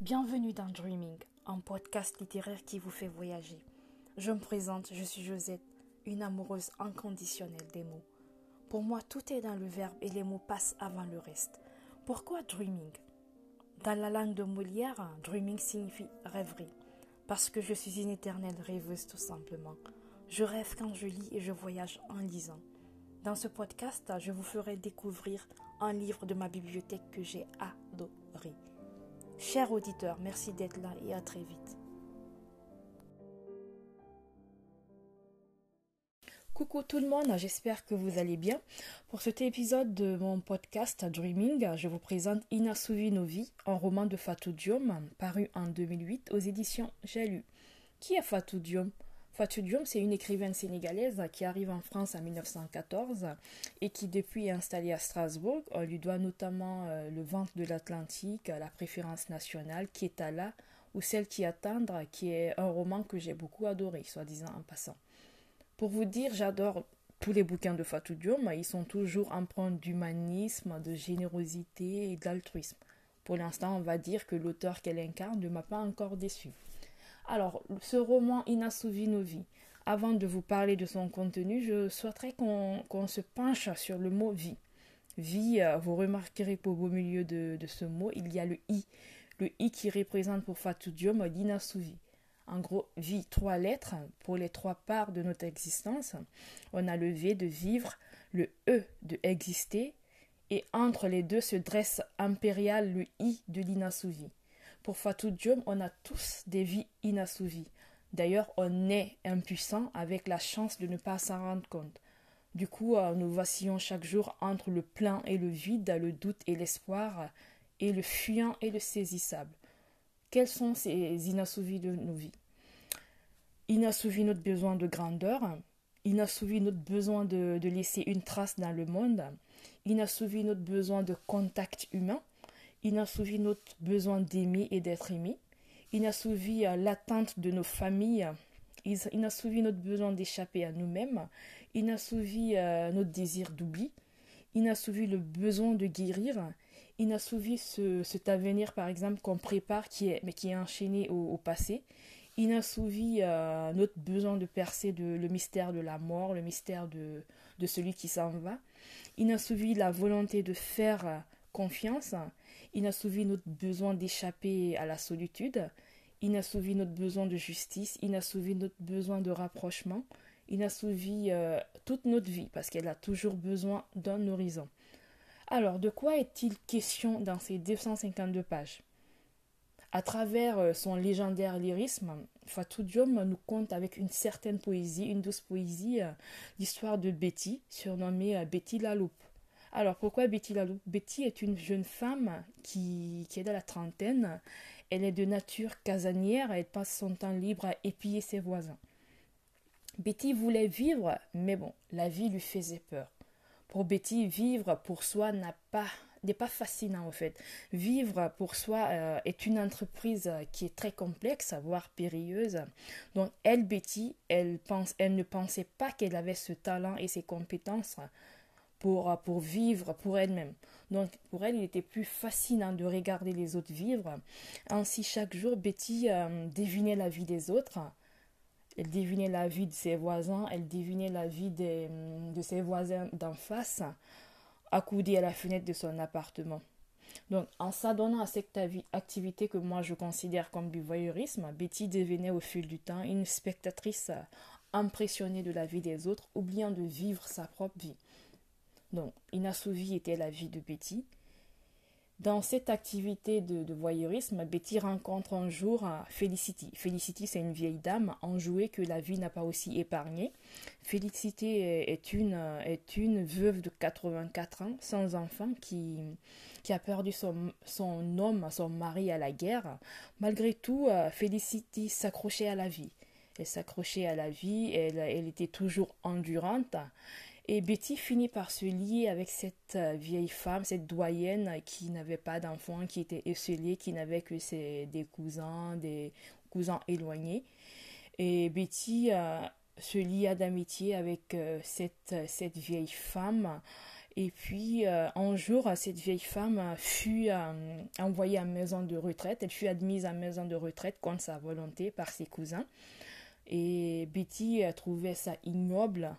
Bienvenue dans Dreaming, un podcast littéraire qui vous fait voyager. Je me présente, je suis Josette, une amoureuse inconditionnelle des mots. Pour moi, tout est dans le verbe et les mots passent avant le reste. Pourquoi dreaming? Dans la langue de Molière, dreaming signifie rêverie, parce que je suis une éternelle rêveuse tout simplement. Je rêve quand je lis et je voyage en lisant. Dans ce podcast, je vous ferai découvrir un livre de ma bibliothèque que j'ai adoré. Chers auditeurs, merci d'être là et à très vite. Coucou tout le monde, j'espère que vous allez bien. Pour cet épisode de mon podcast Dreaming, je vous présente Inasouvi Novi, un roman de Fatou Diom, paru en 2008 aux éditions J'ai lu. Qui est Fatou Diom? Fatou Diom, c'est une écrivaine sénégalaise qui arrive en France en 1914 et qui depuis est installée à Strasbourg. On lui doit notamment euh, Le ventre de l'Atlantique, La préférence nationale, qui est à là, ou Celle qui attendre, qui est un roman que j'ai beaucoup adoré, soi-disant en passant. Pour vous dire, j'adore tous les bouquins de Fatou Diom, ils sont toujours empreints d'humanisme, de générosité et d'altruisme. Pour l'instant, on va dire que l'auteur qu'elle incarne ne m'a pas encore déçu. Alors, ce roman Inasouvi Novi, avant de vous parler de son contenu, je souhaiterais qu'on se penche sur le mot vie. Vie, euh, vous remarquerez qu'au beau milieu de, ce mot, il y a le i. Le i qui représente pour Fatou Diom l'inasouvi. En gros, vie, trois lettres pour les trois parts de notre existence. On a le V de vivre, le E de exister, et entre les deux se dresse impérial le I de l'inassouvi. Pour Fatou Diom, on a tous des vies inassouvies. D'ailleurs, on est impuissant avec la chance de ne pas s'en rendre compte. Du coup, euh, nous vacillons chaque jour entre le plein et le vide, le doute et l'espoir, et le fuyant et le saisissable. Quels sont ces inassouvis de nos vies? Inassouvi notre besoin de grandeur, inassouvi notre besoin de, de laisser une trace dans le monde, inassouvi notre besoin de contact humain, inassouvi notre besoin d'aimer et d'être aimé, inassouvi l'attente de nos familles, inassouvi notre besoin d'échapper à nous-mêmes, inassouvi notre désir d'oubli, inassouvi le besoin de guérir, inassouvi ce, cet avenir par exemple qu'on prépare qui est, mais qui est enchaîné au, passé, inassouvi notre besoin de percer le mystère de la mort, le mystère de, de celui qui s'en va, inassouvi la volonté de faire confiance, inassouvi notre besoin d'échapper à la solitude, inassouvi notre besoin de justice, inassouvi notre besoin de rapprochement, inassouvi euh, toute notre vie parce qu'elle a toujours besoin d'un horizon. Alors, de quoi est-il question dans ces 252 pages? À travers euh, son légendaire lyrisme, Fatou Diom nous conte avec une certaine poésie, une douce poésie, euh, l'histoire de Betty, surnommée Betty la Loupe. Alors pourquoi Betty Lalou Betty est une jeune femme qui, qui est dans la trentaine. Elle est de nature casanière, elle passe son temps libre à épier ses voisins. Betty voulait vivre, mais bon, la vie lui faisait peur. Pour Betty, vivre pour soi n'est pas fascinant en fait. Vivre pour soi euh, est une entreprise qui est très complexe, voire périlleuse. Donc elle, Betty, elle, pense, elle ne pensait pas qu'elle avait ce talent et ces compétences pour, pour vivre pour elle-même. Donc pour elle, il était plus fascinant de regarder les autres vivre. Ainsi, chaque jour, Betty euh, devinait la vie des autres. Elle devinait la vie de ses voisins, elle devinait la vie des, de ses voisins d'en face, accoudée à la fenêtre de son appartement. Donc, en s'adonnant à cette activité que moi je considère comme du voyeurisme, Betty devenait au fil du temps une spectatrice impressionnée de la vie des autres, oubliant de vivre sa propre vie. Donc, Inassouvi était la vie de Betty. Dans cette activité de, voyeurisme, Betty rencontre un jour Felicity. Felicity, c'est une vieille dame enjouée que la vie n'a pas aussi épargnée. Felicity est une, est une veuve de 84 ans, sans enfant, qui, qui a perdu son, son homme, son mari à la guerre. Malgré tout, Felicity s'accrochait à la vie. Elle s'accrochait à la vie, elle, elle était toujours endurante. Et Betty finit par se lier avec cette euh, vieille femme, cette doyenne qui n'avait pas d'enfants, qui était esselée, qui n'avait que ses, des cousins, des cousins éloignés. Et Betty euh, se lia d'amitié avec euh, cette, cette vieille femme Et puis, un jour, cette vieille femme fut envoyée à maison de retraite. Elle fut admise à maison de retraite contre sa volonté par ses cousins. Et Betty trouvait ça ignoble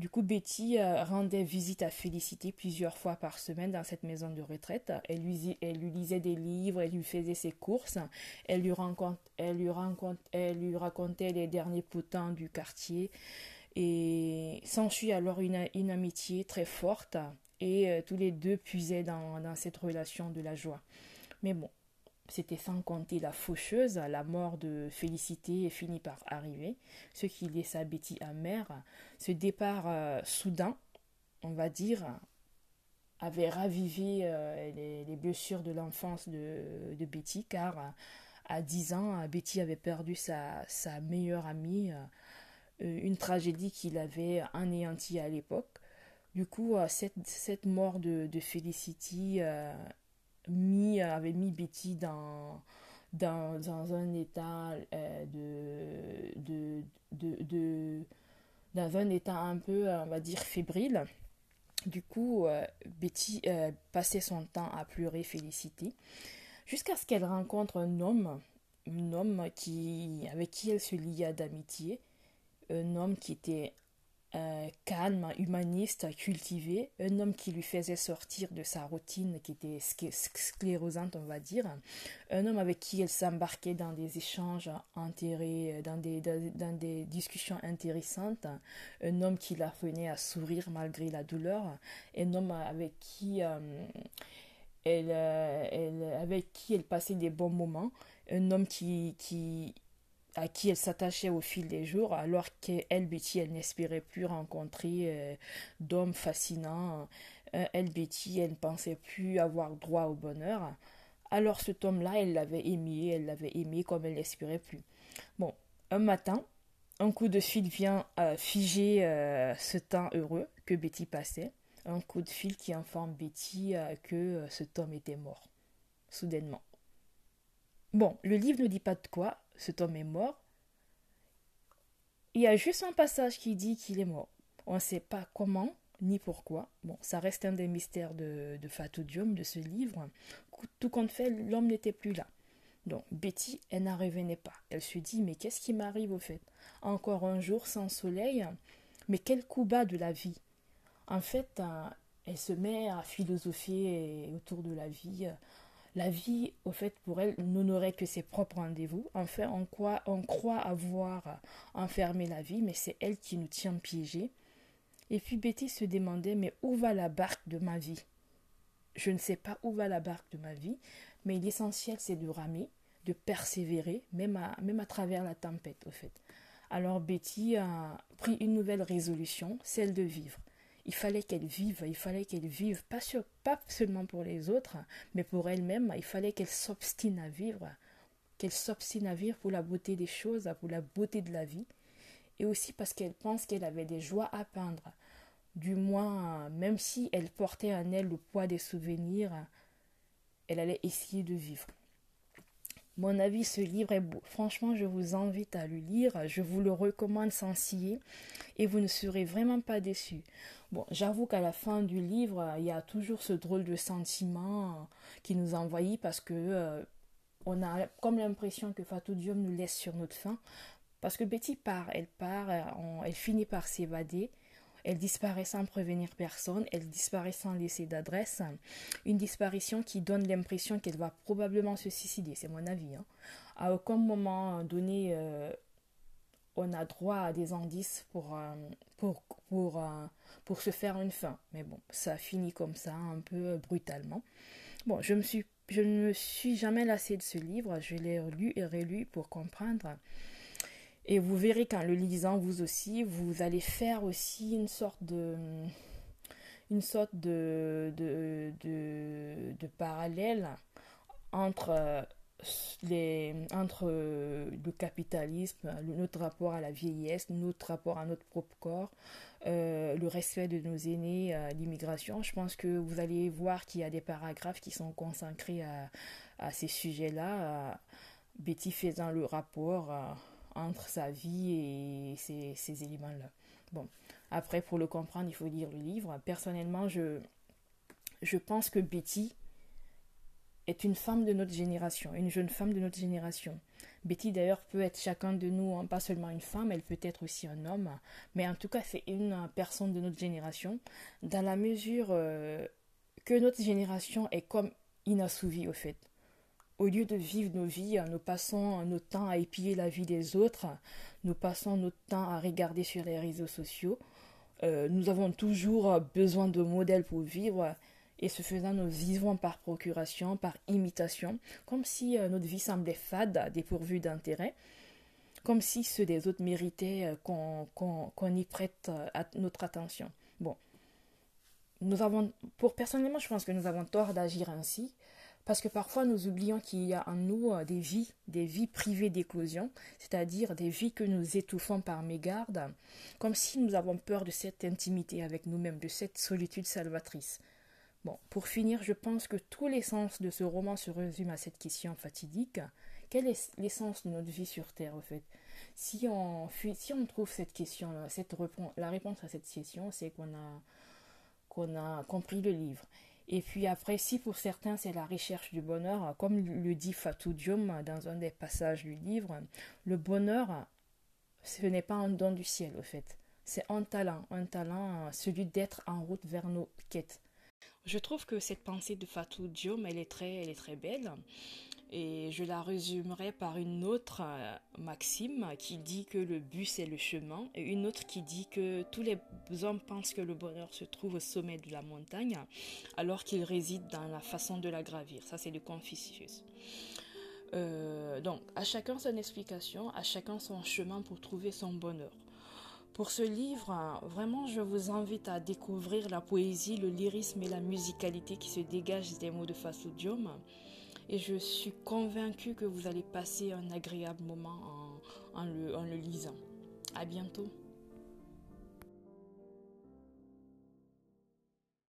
du coup, Betty euh, rendait visite à Félicité plusieurs fois par semaine dans cette maison de retraite. Elle lui, lisait des livres, elle lui faisait ses courses, elle lui, elle lui, racontait les derniers potins du quartier. Et s'ensuit alors une, une, amitié très forte et euh, tous les deux puisaient dans, dans cette relation de la joie. Mais bon, c'était sans compter la faucheuse, la mort de Félicité finit par arriver, ce qui laissa Betty amère. Ce départ euh, soudain, on va dire, avait ravivé euh, les, blessures de l'enfance de, Betty, car à 10 ans, Betty avait perdu sa, meilleure amie, euh, une tragédie qui l'avait anéantie à l'époque. Du coup, cette, mort de, de Felicity mis, euh, avait mis Betty dans, dans, dans un état euh, de, de, de, de, dans un état un peu, on va dire, fébrile. Du coup, euh, Betty passait son temps à pleurer Félicité, jusqu'à ce qu'elle rencontre un homme, un homme qui, avec qui elle se lia d'amitié, un homme qui était calme, humaniste, cultivé, un homme qui lui faisait sortir de sa routine qui était sclérosante, on va dire, un homme avec qui elle s'embarquait dans des échanges dans des, dans, des discussions intéressantes, un homme qui la venait à sourire malgré la douleur, un homme avec qui euh, euh, avec qui elle passait des bons moments, un homme qui à qui elle s'attachait au fil des jours, alors qu'elle, Betty, elle n'espérait plus rencontrer euh, d'hommes fascinants. Euh, elle, Betty, elle ne pensait plus avoir droit au bonheur. Alors cet homme-là, elle l'avait aimé, elle l'avait aimé comme elle n'espérait plus. Bon, un matin, un coup de fil vient euh, figer ce temps heureux que Betty passait. Un coup de fil qui informe Betty que cet homme était mort, soudainement. Bon, le livre ne dit pas de quoi, cet homme est mort. Il y a juste un passage qui dit qu'il est mort. On ne sait pas comment ni pourquoi. Bon, ça reste un des mystères de, de Fatou Diom, de ce livre. Tout compte fait, l'homme n'était plus là. Donc Betty, elle n'en revenait pas. Elle se dit, mais qu'est-ce qui m'arrive au fait? Encore un jour sans soleil? Mais quel coup bas de la vie En fait, euh, elle se met à philosopher autour de la vie, la vie, au fait, pour elle, n'honorait que ses propres rendez-vous. Enfin, on croit, on croit avoir enfermé la vie, mais c'est elle qui nous tient piégés. Et puis Betty se demandait, mais où va la barque de ma vie? Je ne sais pas où va la barque de ma vie, mais l'essentiel, c'est de ramer, de persévérer, même à, même à travers la tempête, au fait. Alors Betty a pris une nouvelle résolution, celle de vivre. Il fallait qu'elle vive, il fallait qu'elle vive, pas, pas seulement pour les autres, mais pour elle-même. Il fallait qu'elle s'obstine à vivre, qu'elle s'obstine à vivre pour la beauté des choses, pour la beauté de la vie, et aussi parce qu'elle pense qu'elle avait des joies à peindre. Du moins, même si elle portait en elle le poids des souvenirs, elle allait essayer de vivre. Mon avis, ce livre est beau. Franchement, je vous invite à le lire. Je vous le recommande sans scier et vous ne serez vraiment pas déçus. Bon, j'avoue qu'à la fin du livre, il y a toujours ce drôle de sentiment qui nous envahit parce que euh, on a comme l'impression que Fatou Diom nous laisse sur notre faim. Parce que Betty part, elle part, elle finit par s'évader elle disparaît sans prévenir personne, elle disparaît sans laisser d'adresse. Une disparition qui donne l'impression qu'elle va probablement se suicider, c'est mon avis. Hein. À aucun moment donné, euh, on a droit à des indices pour, euh, pour, pour, euh, pour se faire une fin. Mais bon, ça finit comme ça, un peu brutalement. Bon, je, me suis, je ne me suis jamais lassée de ce livre, je l'ai lu et relu pour comprendre et vous verrez qu'en le lisant, vous aussi, vous allez faire aussi une sorte de une sorte de, de, de, parallèle entre, les, entre le capitalisme, notre rapport à la vieillesse, notre rapport à notre propre corps, euh, le respect de nos aînés, euh, l'immigration. Je pense que vous allez voir qu'il y a des paragraphes qui sont consacrés à, à ces sujets-là. Betty faisant le rapport entre sa vie et ces, éléments-là. Bon, après, pour le comprendre, il faut lire le livre. Personnellement, je, je pense que Betty est une femme de notre génération, une jeune femme de notre génération. Betty d'ailleurs peut être chacun de nous, hein, pas seulement une femme, elle peut être aussi un homme, mais en tout cas c'est une personne de notre génération, dans la mesure euh, que notre génération est comme inassouvie au fait. Au lieu de vivre nos vies, nous passons notre temps à épier la vie des autres, nous passons notre temps à regarder sur les réseaux sociaux, euh, nous avons toujours besoin de modèles pour vivre et ce faisant, nous vivons par procuration, par imitation, comme si euh, notre vie semblait fade, dépourvue d'intérêt, comme si ceux des autres méritaient euh, qu'on y prête notre attention. Bon, nous avons, pour personnellement, je pense que nous avons tort d'agir ainsi, parce que parfois nous oublions qu'il y a en nous euh, des vies, des vies privées d'éclosion, c'est-à-dire des vies que nous étouffons par mégarde, comme si nous avons peur de cette intimité avec nous-mêmes, de cette solitude salvatrice. Bon, pour finir, je pense que tout l'essence de ce roman se résume à cette question fatidique. Quelle est l'essence de notre vie sur Terre, au fait? Si on, si on trouve cette question, cette la réponse à cette question, c'est qu'on a, qu'on a compris le livre. Et puis après, si pour certains c'est la recherche du bonheur, comme le dit Fatou Diom dans un des passages du livre, le bonheur, ce n'est pas un don du ciel au fait. C'est un talent, un talent, celui d'être en route vers nos quêtes. Je trouve que cette pensée de Fatou Diom, elle est très, elle est très belle. Et je la résumerai par une autre euh, maxime qui dit que le but c'est le chemin et une autre qui dit que tous les hommes pensent que le bonheur se trouve au sommet de la montagne alors qu'il réside dans la façon de la gravir. Ça c'est le Confucius. Euh, donc à chacun son explication, à chacun son chemin pour trouver son bonheur. Pour ce livre, vraiment, je vous invite à découvrir la poésie, le lyrisme et la musicalité qui se dégagent des mots de Fasodium et je suis convaincue que vous allez passer un agréable moment en, le, le lisant. À bientôt.